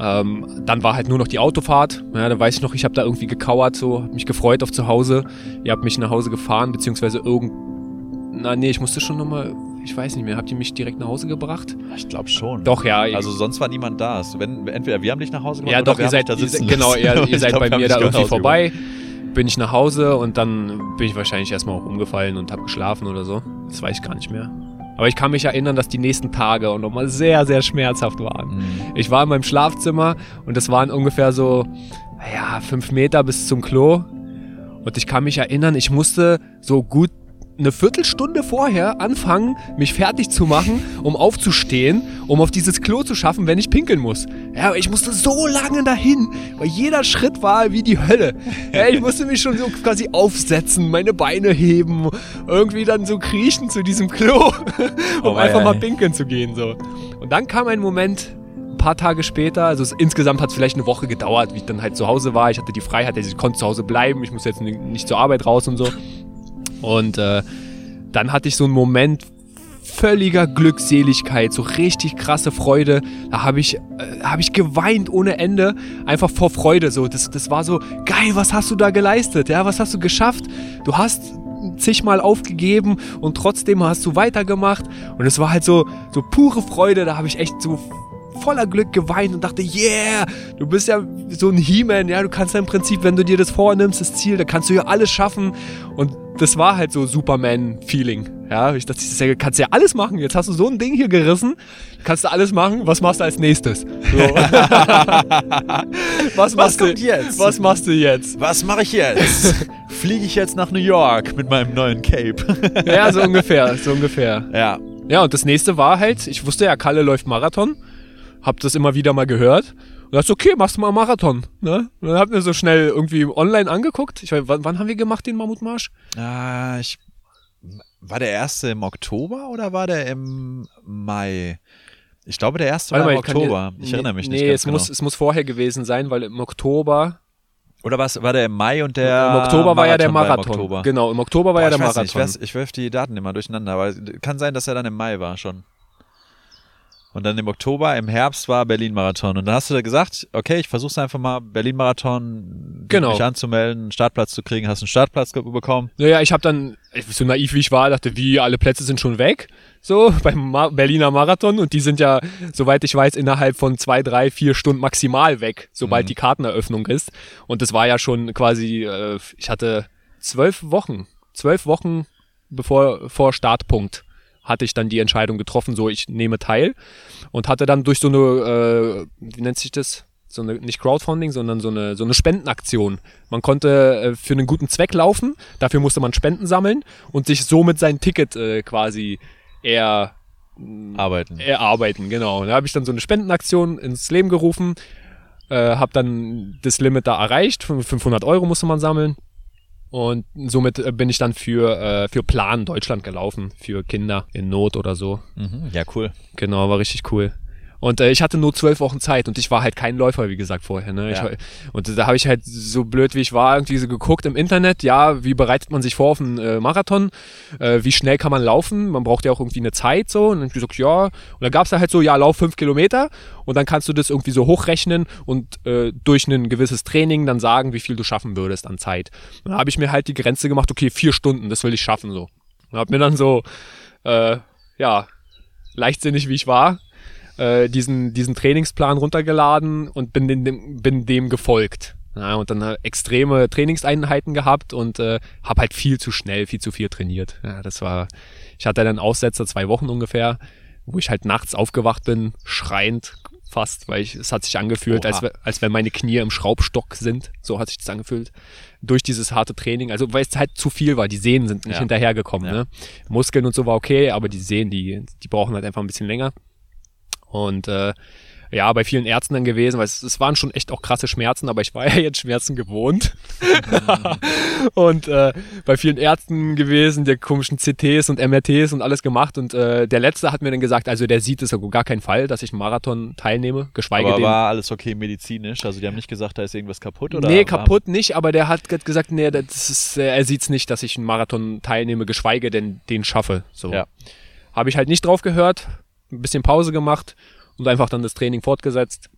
Ähm, dann war halt nur noch die Autofahrt. Ja, da weiß ich noch, ich habe da irgendwie gekauert, so, hab mich gefreut auf zu Hause. Ihr habt mich nach Hause gefahren, beziehungsweise irgend. Na, nee, ich musste schon nochmal. Ich weiß nicht mehr. Habt ihr mich direkt nach Hause gebracht? Ich glaube schon. Doch, ja. Also sonst war niemand da. Wenn, entweder wir haben dich nach Hause gebracht Ja, oder doch, wir ihr seid, da ihr, sitzen genau, lassen. ihr, ihr seid glaub, bei mir da nach irgendwie vorbei. Bin ich nach Hause und dann bin ich wahrscheinlich erstmal auch umgefallen und habe geschlafen oder so. Das weiß ich gar nicht mehr. Aber ich kann mich erinnern, dass die nächsten Tage auch nochmal sehr, sehr schmerzhaft waren. Mhm. Ich war in meinem Schlafzimmer und das waren ungefähr so, ja, fünf Meter bis zum Klo. Und ich kann mich erinnern, ich musste so gut eine Viertelstunde vorher anfangen, mich fertig zu machen, um aufzustehen, um auf dieses Klo zu schaffen, wenn ich pinkeln muss. Ja, aber ich musste so lange dahin, weil jeder Schritt war wie die Hölle. Ja, ich musste mich schon so quasi aufsetzen, meine Beine heben, irgendwie dann so kriechen zu diesem Klo, um Oh, einfach ei, mal pinkeln zu gehen. So. Und dann kam ein Moment, ein paar Tage später, also es, insgesamt hat es vielleicht eine Woche gedauert, wie ich dann halt zu Hause war. Ich hatte die Freiheit, ich konnte zu Hause bleiben, ich musste jetzt ni- nicht zur Arbeit raus und so. Und äh, dann hatte ich so einen Moment völliger Glückseligkeit, so richtig krasse Freude. Da habe ich, äh, hab ich geweint ohne Ende, einfach vor Freude. So, das, das war so geil. Was hast du da geleistet? Ja, was hast du geschafft? Du hast zigmal aufgegeben und trotzdem hast du weitergemacht. Und es war halt so, so pure Freude. Da habe ich echt so voller Glück geweint und dachte, yeah, du bist ja so ein He-Man, ja, du kannst ja im Prinzip, wenn du dir das vornimmst, das Ziel, da kannst du ja alles schaffen. Und das war halt so Superman-Feeling. Ja, ich dachte, ja- kannst ja alles machen. Jetzt hast du so ein Ding hier gerissen, kannst du alles machen. Was machst du als nächstes? So. was machst kommt du jetzt? Was machst du jetzt? Was mache ich jetzt? Fliege ich jetzt nach New York mit meinem neuen Cape? Ja, so ungefähr, so ungefähr. ja. Ja, und das nächste war halt, ich wusste ja, Kalle läuft Marathon, hab das immer wieder mal gehört und dachte, okay, machst du mal Marathon. Ne? Und dann hab mir so schnell irgendwie online angeguckt. Ich weiß, wann, wann haben wir gemacht, den Mammutmarsch? Ah, ich, war der erste im Oktober oder war der im Mai? Ich glaube, der erste war im ich Oktober. dir- ich erinnere mich nicht Nee, es, genau. muss, es muss vorher gewesen sein, weil im Oktober, Oder was, war der im Mai und der im Oktober war ja der im Marathon. Genau, im Oktober war Boah, ja der ich Marathon. Nicht, ich, weiß, ich werf die Daten immer durcheinander, aber kann sein, dass er dann im Mai war schon. Und dann im Oktober, im Herbst war Berlin-Marathon. Und dann hast du da gesagt, okay, ich versuch's einfach mal, Berlin-Marathon, Genau. mich anzumelden, einen Startplatz zu kriegen, hast einen Startplatz bekommen. Naja, ich habe dann, so naiv wie ich war, dachte, wie, alle Plätze sind schon weg, so beim Ma Berliner Marathon und die sind ja, soweit ich weiß, innerhalb von zwei, drei, vier Stunden maximal weg, sobald Mhm. die Karteneröffnung ist. Und das war ja schon quasi, äh, ich hatte zwölf Wochen, zwölf Wochen bevor vor Startpunkt hatte ich dann die Entscheidung getroffen, so ich nehme teil und hatte dann durch so eine, äh, wie nennt sich das? So eine, nicht Crowdfunding, sondern so eine, so eine Spendenaktion. Man konnte äh, für einen guten Zweck laufen, dafür musste man Spenden sammeln und sich somit sein Ticket äh, quasi eher Arbeiten. erarbeiten, genau. Da habe ich dann so eine Spendenaktion ins Leben gerufen, äh, habe dann das Limit da erreicht, 500 Euro musste man sammeln und somit äh, bin ich dann für, äh, für Plan Deutschland gelaufen, für Kinder in Not oder so. Mhm, ja, cool. Genau, war richtig cool. Und äh, ich hatte nur zwölf Wochen Zeit und ich war halt kein Läufer, wie gesagt, vorher. Ne? Ich Ja. war, und da habe ich halt so blöd wie ich war, irgendwie so geguckt im Internet, ja, wie bereitet man sich vor auf einen äh, Marathon? Äh, wie schnell kann man laufen? Man braucht ja auch irgendwie eine Zeit so. Und dann hab ich gesagt, ja. Und da gab's da halt so, ja, lauf fünf Kilometer und dann kannst du das irgendwie so hochrechnen und äh, durch ein gewisses Training dann sagen, wie viel du schaffen würdest an Zeit. Und da habe ich mir halt die Grenze gemacht, okay, vier Stunden, das will ich schaffen so. Und habe mir dann so, äh, ja, leichtsinnig wie ich war, äh, diesen, diesen Trainingsplan runtergeladen und bin dem, bin dem gefolgt. Ja, und dann äh, extreme Trainingseinheiten gehabt und äh, habe halt viel zu schnell, viel zu viel trainiert. Ja, das war, ich hatte dann Aussetzer zwei Wochen ungefähr, wo ich halt nachts aufgewacht bin, schreiend fast, weil ich, es hat sich angefühlt, Oha. als, als wenn meine Knie im Schraubstock sind. So hat sich das angefühlt. Durch dieses harte Training. Also weil es halt zu viel war. Die Sehnen sind nicht Ja. hinterhergekommen. Ne? Muskeln und so war okay, aber die Sehnen, die, die brauchen halt einfach ein bisschen länger. Und äh, ja, bei vielen Ärzten dann gewesen, weil es, es waren schon echt auch krasse Schmerzen, aber ich war ja jetzt Schmerzen gewohnt. und äh, bei vielen Ärzten gewesen, der komischen CTs und MRTs und alles gemacht. Und äh, der letzte hat mir dann gesagt, also der sieht es auf gar keinen Fall, dass ich einen Marathon teilnehme, geschweige Aber denn. war alles okay medizinisch? Also die haben nicht gesagt, da ist irgendwas kaputt? Oder nee, kaputt nicht, aber der hat gesagt, nee, das ist, äh, er sieht's nicht, dass ich einen Marathon teilnehme, geschweige denn den schaffe. So. Ja. Habe ich halt nicht drauf gehört, ein bisschen Pause gemacht und einfach dann das Training fortgesetzt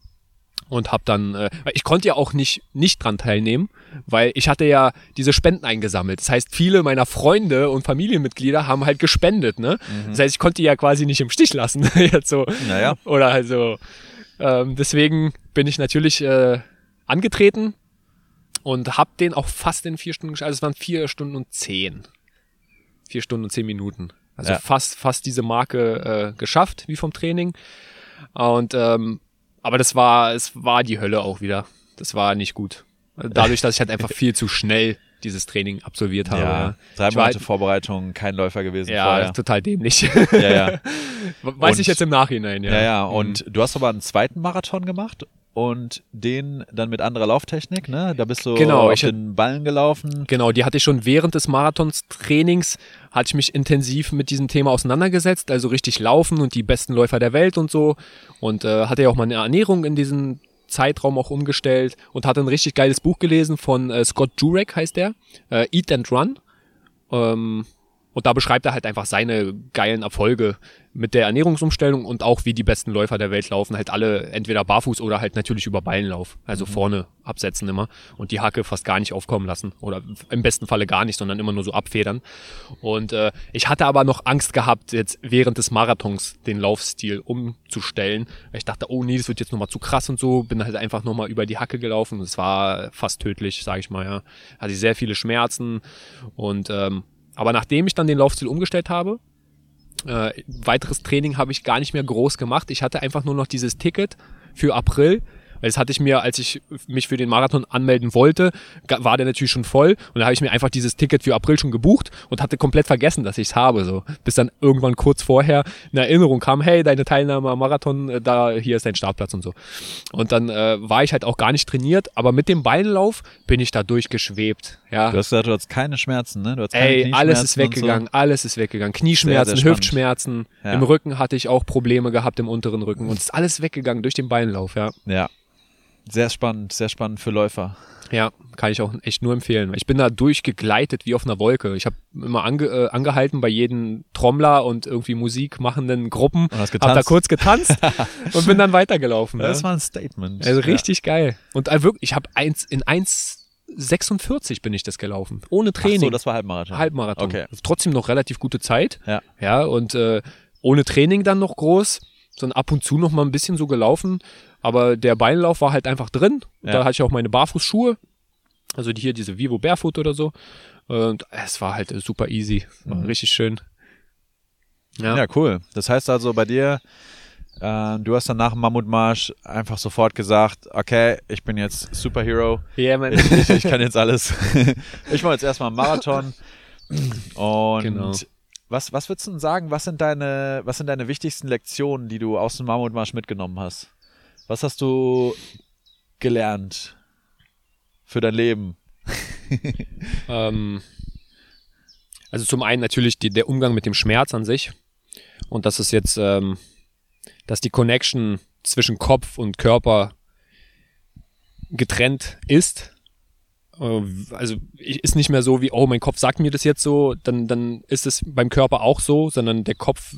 und habe dann, äh, ich konnte ja auch nicht nicht dran teilnehmen, weil ich hatte ja diese Spenden eingesammelt. Das heißt, viele meiner Freunde und Familienmitglieder haben halt gespendet, ne? Das heißt, ich konnte die ja quasi nicht im Stich lassen jetzt so. Naja. Oder also ähm, deswegen bin ich natürlich äh, angetreten und habe den auch fast in vier Stunden, also es waren vier Stunden und zehn. Vier Stunden und zehn Minuten. Also Ja. fast, fast diese Marke äh, geschafft, wie vom Training. Und ähm, aber das war, es war die Hölle auch wieder. Das war nicht gut. Also dadurch, dass ich halt einfach viel zu schnell dieses Training absolviert habe. Ja, drei Monate halt- Vorbereitung, kein Läufer gewesen ja vorher. total dämlich. Ja, ja. Weiß Und- ich jetzt im Nachhinein, ja. Ja, ja. Mhm. Und du hast aber einen zweiten Marathon gemacht und den dann mit anderer Lauftechnik, ne? Da bist du Genau, auf den Ballen gelaufen. Genau, die hatte ich schon während des Marathonstrainings, hatte ich mich intensiv mit diesem Thema auseinandergesetzt, also richtig laufen und die besten Läufer der Welt und so. Und äh, hatte ja auch meine Ernährung in diesem Zeitraum auch umgestellt und hatte ein richtig geiles Buch gelesen von äh, Scott Jurek, heißt der, äh, Eat and Run. Ähm, und da beschreibt er halt einfach seine geilen Erfolge mit der Ernährungsumstellung und auch wie die besten Läufer der Welt laufen. Halt alle entweder barfuß oder halt natürlich über Ballenlauf. Also vorne absetzen immer und die Hacke fast gar nicht aufkommen lassen. Oder im besten Falle gar nicht, sondern immer nur so abfedern. Und äh, ich hatte aber noch Angst gehabt, jetzt während des Marathons den Laufstil umzustellen. Ich dachte, oh nee, das wird jetzt nochmal zu krass und so. Bin halt einfach nochmal über die Hacke gelaufen. Es war fast tödlich, sage ich mal, ja. Hatte ich sehr viele Schmerzen und ähm, aber nachdem ich dann den Laufstil umgestellt habe, äh, weiteres Training habe ich gar nicht mehr groß gemacht. Ich hatte einfach nur noch dieses Ticket für April. Weil das hatte ich mir, als ich mich für den Marathon anmelden wollte, war der natürlich schon voll. Und da habe ich mir einfach dieses Ticket für April schon gebucht und hatte komplett vergessen, dass ich es habe. So. Bis dann irgendwann kurz vorher eine Erinnerung kam, hey, deine Teilnahme am Marathon, äh, da, hier ist dein Startplatz und so. Und dann äh, war ich halt auch gar nicht trainiert, aber mit dem Beinlauf bin ich da durchgeschwebt. Ja. Du hast gesagt, du hast keine Schmerzen, ne? Du hast keine Ey, alles ist weggegangen, alles ist weggegangen. Knieschmerzen, Sehr, sehr. Hüftschmerzen, Ja. im Rücken hatte ich auch Probleme gehabt im unteren Rücken und es ist alles weggegangen durch den Beinlauf, ja. So. Ja. Sehr spannend, sehr spannend für Läufer. Ja, kann ich auch echt nur empfehlen. Ich bin da durchgegleitet wie auf einer Wolke. Ich habe immer ange, äh, angehalten bei jedem Trommler und irgendwie Musik machenden Gruppen. hast Hab da kurz getanzt und bin dann weitergelaufen. Das ja. war ein Statement. Also richtig geil. Und äh, wirklich, ich habe eins in 1,46 bin ich das gelaufen. Ohne Ja. Training. Ach so, das war Halbmarathon. Halbmarathon. Okay. Trotzdem noch relativ gute Zeit. Ja. Ja, und äh, ohne Training dann noch groß, sondern ab und zu noch mal ein bisschen so gelaufen. Aber der Beinlauf war halt einfach drin. Und Ja. Da hatte ich auch meine Barfußschuhe. Also die hier, diese Vivo Barefoot oder so. Und es war halt super easy. War Mhm. richtig schön. Ja. Ja, cool. Das heißt also bei dir, äh, du hast dann nach dem Mammutmarsch einfach sofort gesagt, okay, ich bin jetzt Superhero. Ja, man. Ich, ich, ich kann jetzt alles. ich mache jetzt erstmal einen Marathon. Und Genau. was, was würdest du denn sagen, was sind deine, was sind deine wichtigsten Lektionen, die du aus dem Mammutmarsch mitgenommen hast? Was hast du gelernt für dein Leben? Ähm, also zum einen natürlich die, der Umgang mit dem Schmerz an sich. Und dass es jetzt, ähm, dass die Connection zwischen Kopf und Körper getrennt ist. Äh, Also ist nicht mehr so wie, oh, mein Kopf sagt mir das jetzt so, dann, dann ist es beim Körper auch so, sondern der Kopf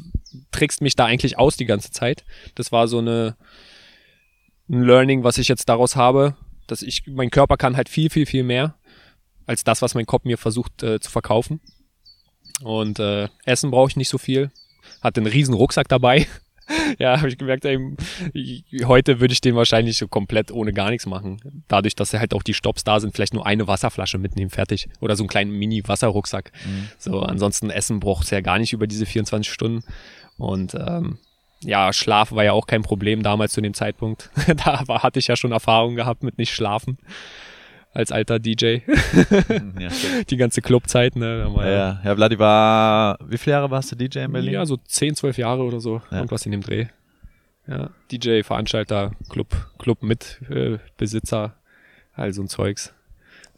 trickst mich da eigentlich aus die ganze Zeit. Das war so eine, ein Learning, was ich jetzt daraus habe, dass ich, mein Körper kann halt viel, viel, viel mehr als das, was mein Kopf mir versucht äh, zu verkaufen. Und äh, Essen brauche ich nicht so viel. Hatte einen riesen Rucksack dabei. ja, habe ich gemerkt, ey, heute würde ich den wahrscheinlich so komplett ohne gar nichts machen. Dadurch, dass halt auch die Stops da sind, vielleicht nur eine Wasserflasche mitnehmen, fertig. Oder so einen kleinen Mini-Wasserrucksack. So, ansonsten Essen braucht es ja gar nicht über diese 24 Stunden. Und ähm, ja, Schlaf war ja auch kein Problem damals zu dem Zeitpunkt. da war, hatte ich ja schon Erfahrung gehabt mit nicht schlafen. Als alter DJ. Ja, stimmt. Die ganze Clubzeit, ne? Ja, ja, ja, Vladi war, wie viele Jahre warst du DJ in Berlin? ja, so 10, 12 Jahre oder so. Ja. Irgendwas in dem Dreh. Ja, DJ, Veranstalter, Club, Club mit äh, Besitzer, all so ein Zeugs.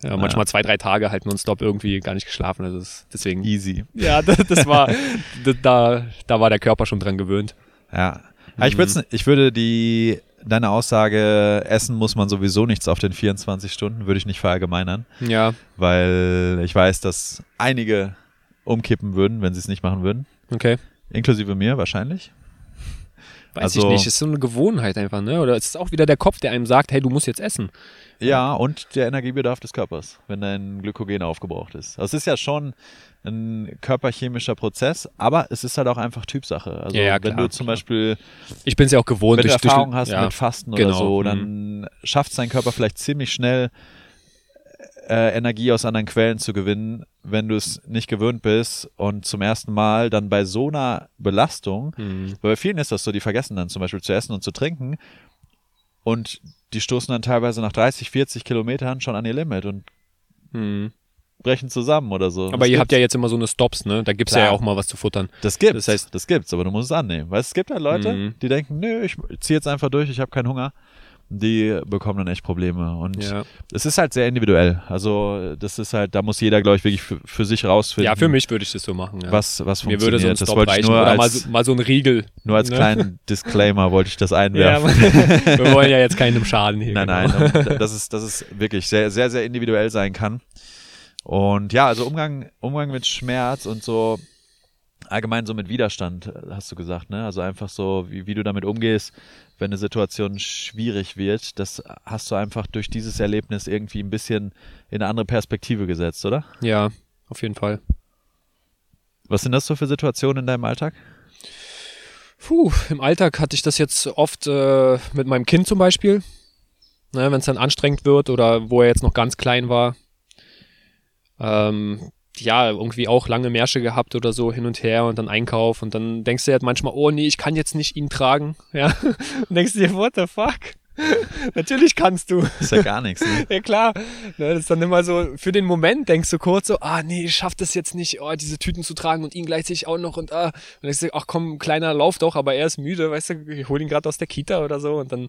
Ja, manchmal zwei, drei Tage halt nonstop irgendwie gar nicht geschlafen. Also deswegen. Easy. Ja, das, das war, da, da war der Körper schon dran gewöhnt. Ja. Aber ich, würd's, ich würde die, deine Aussage, essen muss man sowieso nichts auf den 24 Stunden, würde ich nicht verallgemeinern, Ja, weil ich weiß, dass einige umkippen würden, wenn sie es nicht machen würden. okay. Inklusive mir wahrscheinlich. Weiß Also- ich nicht. Ist so eine Gewohnheit einfach, ne? Oder es ist auch wieder der Kopf, der einem sagt, hey, du musst jetzt essen. Ja, und der Energiebedarf des Körpers, wenn dein Glykogen aufgebraucht ist. Also es ist ja schon ein körperchemischer Prozess, aber es ist halt auch einfach Typsache. Also Ja, ja, wenn klar, du zum klar. Beispiel Ich bin es ja auch gewohnt. wenn du durch- durch- Erfahrung hast ja. mit Fasten oder genau, so, mhm. dann schafft dein Körper vielleicht ziemlich schnell äh, Energie aus anderen Quellen zu gewinnen, wenn du es nicht gewöhnt bist und zum ersten Mal dann bei so einer Belastung, Mhm. weil bei vielen ist das so, die vergessen dann zum Beispiel zu essen und zu trinken und die stoßen dann teilweise nach 30, 40 Kilometern schon an ihr Limit und Mhm. brechen zusammen oder so. Aber Das ihr habt gibt's. ja jetzt immer so eine Stops, ne? Da gibt's ja Klar. auch mal was zu futtern. Das gibt's, Das heißt- das gibt's, aber du musst es annehmen. Weil es gibt halt Leute, Mhm. die denken, nö, ich ziehe jetzt einfach durch, ich habe keinen Hunger. Die bekommen dann echt Probleme. Und Ja. es ist halt sehr individuell. Also das ist halt, da muss jeder, glaube ich, wirklich für, für sich rausfinden. ja, für mich würde ich das so machen. Ja. Was, was Mir funktioniert. würde so ein das Stop wollte ich nur Oder mal als, so, mal so ein Riegel. nur als ne? kleinen Disclaimer wollte ich das Ja, einwerfen. wir wollen ja jetzt keinem Schaden hier. Nein, genau. nein, dass es, dass es wirklich sehr, sehr, sehr individuell sein kann. Und ja, also Umgang, Umgang mit Schmerz und so allgemein so mit Widerstand, hast du gesagt, ne? Also einfach so, wie, wie du damit umgehst, wenn eine Situation schwierig wird, das hast du einfach durch dieses Erlebnis irgendwie ein bisschen in eine andere Perspektive gesetzt, oder? Ja, auf jeden Fall. Was sind das so für Situationen in deinem Alltag? Puh, im Alltag hatte ich das jetzt oft äh, mit meinem Kind zum Beispiel. Ne, Wenn es dann anstrengend wird oder wo er jetzt noch ganz klein war. Ähm, ja, irgendwie auch lange Märsche gehabt oder so hin und her und dann Einkauf und dann denkst du halt manchmal, oh nee, ich kann jetzt nicht ihn tragen. Ja, und denkst du dir, what the fuck? Natürlich kannst du. Ist ja gar nichts, ne? Ja klar, ne, das ist dann immer so, für den Moment denkst du kurz so, ah nee, ich schaff das jetzt nicht, oh, diese Tüten zu tragen und ihn gleichzeitig auch noch und ah, und dann denkst du, ach komm, kleiner, lauf doch, aber er ist müde, weißt du, ich hol ihn gerade aus der Kita oder so und dann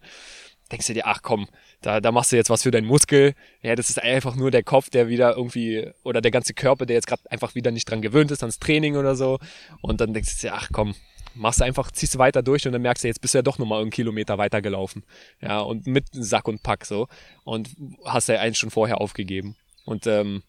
denkst du dir, ach komm, da, da machst du jetzt was für deinen Muskel. Ja, das ist einfach nur der Kopf, der wieder irgendwie, oder der ganze Körper, der jetzt gerade einfach wieder nicht dran gewöhnt ist ans Training oder so. Und dann denkst du dir, ach komm, machst du einfach, ziehst du weiter durch und dann merkst du, jetzt bist du ja doch nochmal einen Kilometer weiter gelaufen. Ja, und mit Sack und Pack so. Und hast ja eigentlich schon vorher aufgegeben. Und ähm,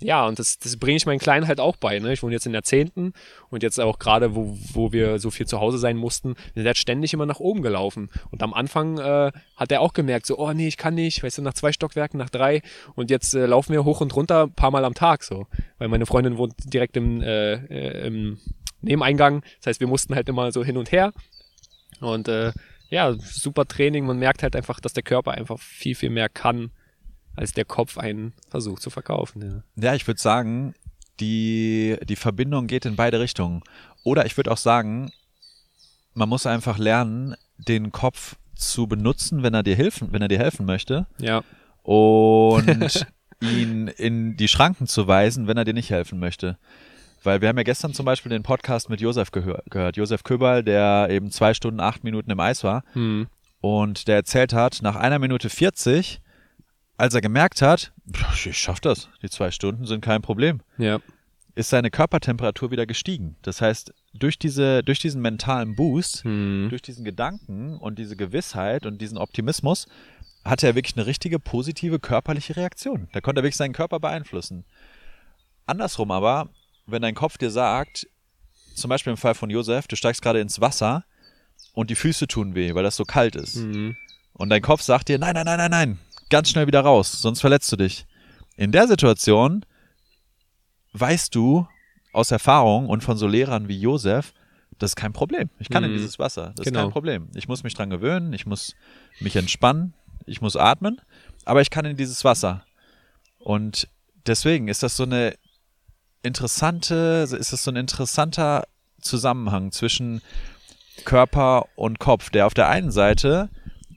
ja, und das, das bringe ich meinen Kleinen halt auch bei. Ne? Ich wohne jetzt in der Zehnten und jetzt auch gerade, wo, wo wir so viel zu Hause sein mussten, wir sind halt ständig immer nach oben gelaufen. Und am Anfang äh, hat er auch gemerkt, so, oh nee, ich kann nicht, weißt du, nach zwei Stockwerken, nach drei. Und jetzt äh, laufen wir hoch und runter ein paar Mal am Tag so. Weil meine Freundin wohnt direkt im, äh, äh, im Nebeneingang. Das heißt, wir mussten halt immer so hin und her. Und äh, ja, super Training. Man merkt halt einfach, dass der Körper einfach viel, viel mehr kann, als der Kopf einen versucht zu verkaufen. Ja. Ja, ich würde sagen, die, die Verbindung geht in beide Richtungen. Oder ich würde auch sagen, man muss einfach lernen, den Kopf zu benutzen, wenn er dir helfen, wenn er dir helfen möchte ja. und ihn in die Schranken zu weisen, wenn er dir nicht helfen möchte. Weil wir haben ja gestern zum Beispiel den Podcast mit Josef gehör gehört. Josef Köberl, der eben zwei Stunden, acht Minuten im Eis war. Hm. Und der erzählt hat, nach einer Minute 40, als er gemerkt hat, ich schaff das, die zwei Stunden sind kein Problem, Ja. ist seine Körpertemperatur wieder gestiegen. Das heißt, durch, diese, durch diesen mentalen Boost, Hm. durch diesen Gedanken und diese Gewissheit und diesen Optimismus, hatte er wirklich eine richtige positive körperliche Reaktion. Da konnte er wirklich seinen Körper beeinflussen. Andersrum aber, wenn dein Kopf dir sagt, zum Beispiel im Fall von Josef, du steigst gerade ins Wasser und die Füße tun weh, weil das so kalt ist. Hm. Und dein Kopf sagt dir, nein, nein, nein, nein, nein, ganz schnell wieder raus, sonst verletzt du dich. In der Situation weißt du aus Erfahrung und von so Lehrern wie Josef, das ist kein Problem. Ich kann in Mhm. dieses Wasser. Das Genau. ist kein Problem. Ich muss mich dran gewöhnen, ich muss mich entspannen, ich muss atmen, aber ich kann in dieses Wasser. Und deswegen ist das so eine interessante, ist das so ein interessanter Zusammenhang zwischen Körper und Kopf, der auf der einen Seite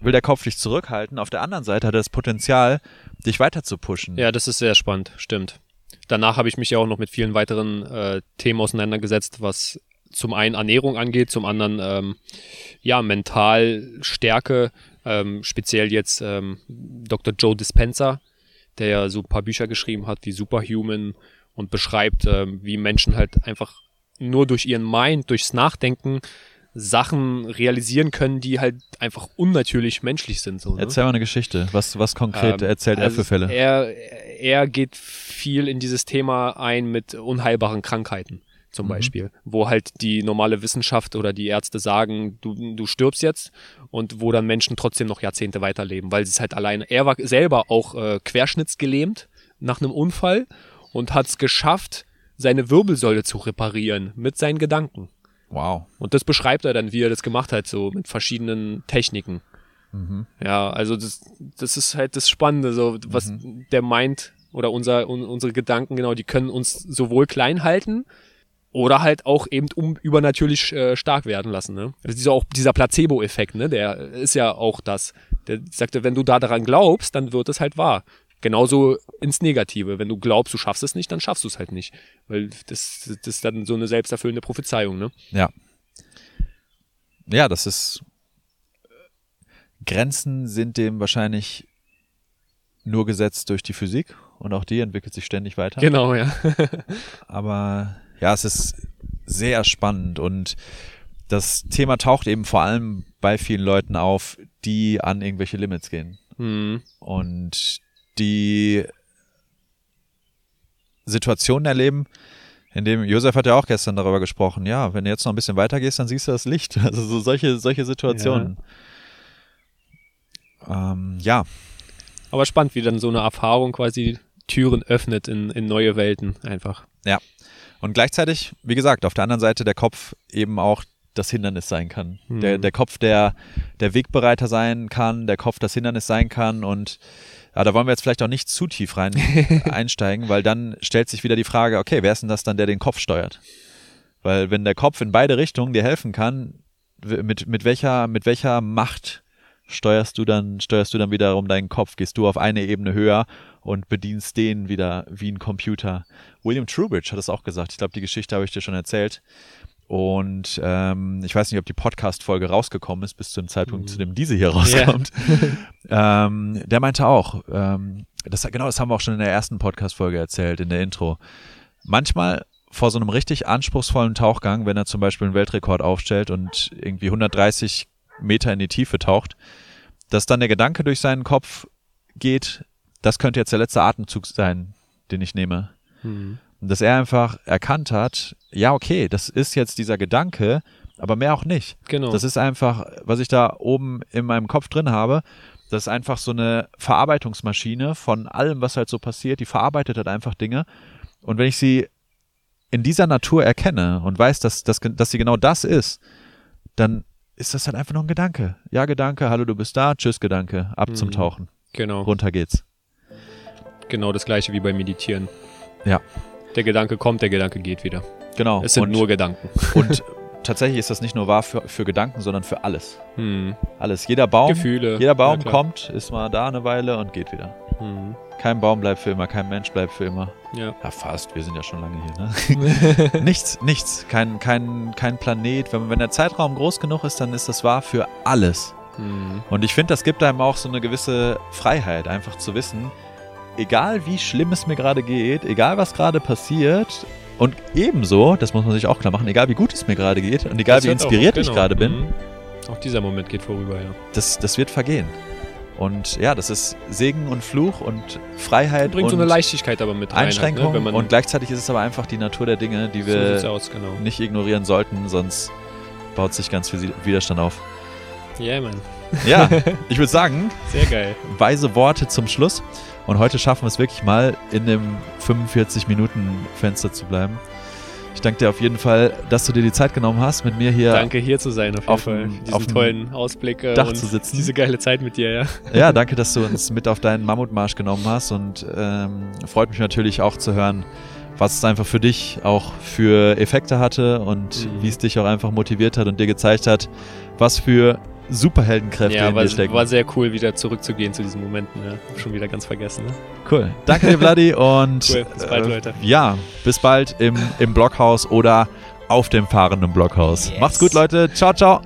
will der Kopf dich zurückhalten, auf der anderen Seite hat er das Potenzial, dich weiter zu pushen. Ja, das ist sehr spannend, stimmt. Danach habe ich mich ja auch noch mit vielen weiteren äh, Themen auseinandergesetzt, was zum einen Ernährung angeht, zum anderen ähm, ja Mentalstärke, ähm, speziell jetzt ähm, Dr. Joe Dispenza, der ja so ein paar Bücher geschrieben hat wie Superhuman und beschreibt, ähm, wie Menschen halt einfach nur durch ihren Mind, durchs Nachdenken Sachen realisieren können, die halt einfach unnatürlich menschlich sind. So, ne? Erzähl mal eine Geschichte. Was, was konkret Ähm, erzählt er also für Fälle? Er, er geht viel in dieses Thema ein mit unheilbaren Krankheiten zum Mhm. Beispiel, wo halt die normale Wissenschaft oder die Ärzte sagen, du, du stirbst jetzt und wo dann Menschen trotzdem noch Jahrzehnte weiterleben, weil sie es halt alleine, er war selber auch äh, querschnittsgelähmt nach einem Unfall und hat es geschafft, seine Wirbelsäule zu reparieren mit seinen Gedanken. Wow. Und das beschreibt er dann, wie er das gemacht hat, so mit verschiedenen Techniken. Mhm. Ja, also das, das ist halt das Spannende, so was Mhm. der Mind oder unser, un, unsere Gedanken, genau, die können uns sowohl klein halten oder halt auch eben um übernatürlich äh, stark werden lassen. Ne? Also dieser, auch dieser Placebo-Effekt, ne? der ist ja auch das. Der sagte, wenn du da daran glaubst, dann wird es halt wahr. Genauso ins Negative. Wenn du glaubst, du schaffst es nicht, dann schaffst du es halt nicht. Weil das, das ist dann so eine selbsterfüllende Prophezeiung, ne? Ja. Ja, das ist. Grenzen sind dem wahrscheinlich nur gesetzt durch die Physik und auch die entwickelt sich ständig weiter. Genau, ja. Aber ja, es ist sehr spannend und das Thema taucht eben vor allem bei vielen Leuten auf, die an irgendwelche Limits gehen. Hm. Und die Situationen erleben, in dem Josef hat ja auch gestern darüber gesprochen, ja, wenn du jetzt noch ein bisschen weiter gehst, dann siehst du das Licht. Also so solche, solche Situationen. Ja. Ähm, ja. Aber spannend, wie dann so eine Erfahrung quasi Türen öffnet in, in neue Welten einfach. Ja. Und gleichzeitig, wie gesagt, auf der anderen Seite der Kopf eben auch das Hindernis sein kann. Mhm. Der, der Kopf, der der Wegbereiter sein kann, der Kopf das Hindernis sein kann und ja, da wollen wir jetzt vielleicht auch nicht zu tief rein einsteigen, weil dann stellt sich wieder die Frage, okay, wer ist denn das dann, der den Kopf steuert? Weil wenn der Kopf in beide Richtungen dir helfen kann, mit, mit welcher, mit welcher Macht steuerst du dann, steuerst du dann wiederum deinen Kopf? Gehst du auf eine Ebene höher und bedienst den wieder wie ein Computer? William Trubridge hat es auch gesagt. Ich glaube, die Geschichte habe ich dir schon erzählt. Und ähm, ich weiß nicht, ob die Podcast-Folge rausgekommen ist, bis zu dem Zeitpunkt, zu dem diese hier rauskommt. Yeah. ähm, der meinte auch, ähm, das, genau das haben wir auch schon in der ersten Podcast-Folge erzählt, in der Intro. Manchmal vor so einem richtig anspruchsvollen Tauchgang, wenn er zum Beispiel einen Weltrekord aufstellt und irgendwie 130 Meter in die Tiefe taucht, dass dann der Gedanke durch seinen Kopf geht, das könnte jetzt der letzte Atemzug sein, den ich nehme. Mhm. Und dass er einfach erkannt hat, ja, okay, das ist jetzt dieser Gedanke, aber mehr auch nicht. Genau. Das ist einfach, was ich da oben in meinem Kopf drin habe, das ist einfach so eine Verarbeitungsmaschine von allem, was halt so passiert. Die verarbeitet halt einfach Dinge. Und wenn ich sie in dieser Natur erkenne und weiß, dass, dass, dass sie genau das ist, dann ist das halt einfach nur ein Gedanke. Ja, Gedanke, hallo, du bist da, tschüss, Gedanke, ab mhm. zum Tauchen. Genau. Runter geht's. Genau das gleiche wie beim Meditieren. Ja. Der Gedanke kommt, der Gedanke geht wieder. Genau. Es sind und, nur Gedanken. Und tatsächlich ist das nicht nur wahr für, für Gedanken, sondern für alles. Hm. Alles. Jeder Baum, Gefühle. Jeder Baum ja, kommt, ist mal da eine Weile und geht wieder. Hm. Kein Baum bleibt für immer, kein Mensch bleibt für immer. Ja. Ja, fast. Wir sind ja schon lange hier. Ne? nichts, nichts. Kein, kein, kein Planet. Wenn, wenn der Zeitraum groß genug ist, dann ist das wahr für alles. Hm. Und ich finde, das gibt einem auch so eine gewisse Freiheit, einfach zu wissen, egal wie schlimm es mir gerade geht, egal was gerade passiert, und ebenso, das muss man sich auch klar machen, egal wie gut es mir gerade geht und egal Das wie inspiriert auch, ich genau. gerade bin, Mhm. Auch dieser Moment geht vorüber, ja. das, das wird vergehen. Und ja, das ist Segen und Fluch und Freiheit Bringt und so eine Leichtigkeit aber mit rein. Einschränkung. halt, ne? wenn man, und gleichzeitig ist es aber einfach die Natur der Dinge, die so wir sieht's aus, genau. nicht ignorieren sollten, sonst baut sich ganz viel Widerstand auf. Ja, yeah, Mann. Ja, ich würde sagen, Sehr geil. weise Worte zum Schluss. Und heute schaffen wir es wirklich mal, in dem 45-Minuten-Fenster zu bleiben. Ich danke dir auf jeden Fall, dass du dir die Zeit genommen hast, mit mir hier. Danke, hier zu sein, auf jeden auf Fall. diesen auf tollen Ausblick äh, Dach und zu sitzen. diese geile Zeit mit dir, ja. Ja, danke, dass du uns mit auf deinen Mammutmarsch genommen hast und ähm, freut mich natürlich auch zu hören, was es einfach für dich auch für Effekte hatte und Mhm. wie es dich auch einfach motiviert hat und dir gezeigt hat, was für Superheldenkräfte Ja, in war, dir stecken. war sehr cool, wieder zurückzugehen zu diesen Momenten. Hab schon wieder ganz vergessen. Ne? Cool. Danke dir, Vladi. Und Cool. Bis bald, äh, Leute. Ja, bis bald im, im Blockhaus oder auf dem fahrenden Blockhaus. Yes. Macht's gut, Leute. Ciao, ciao.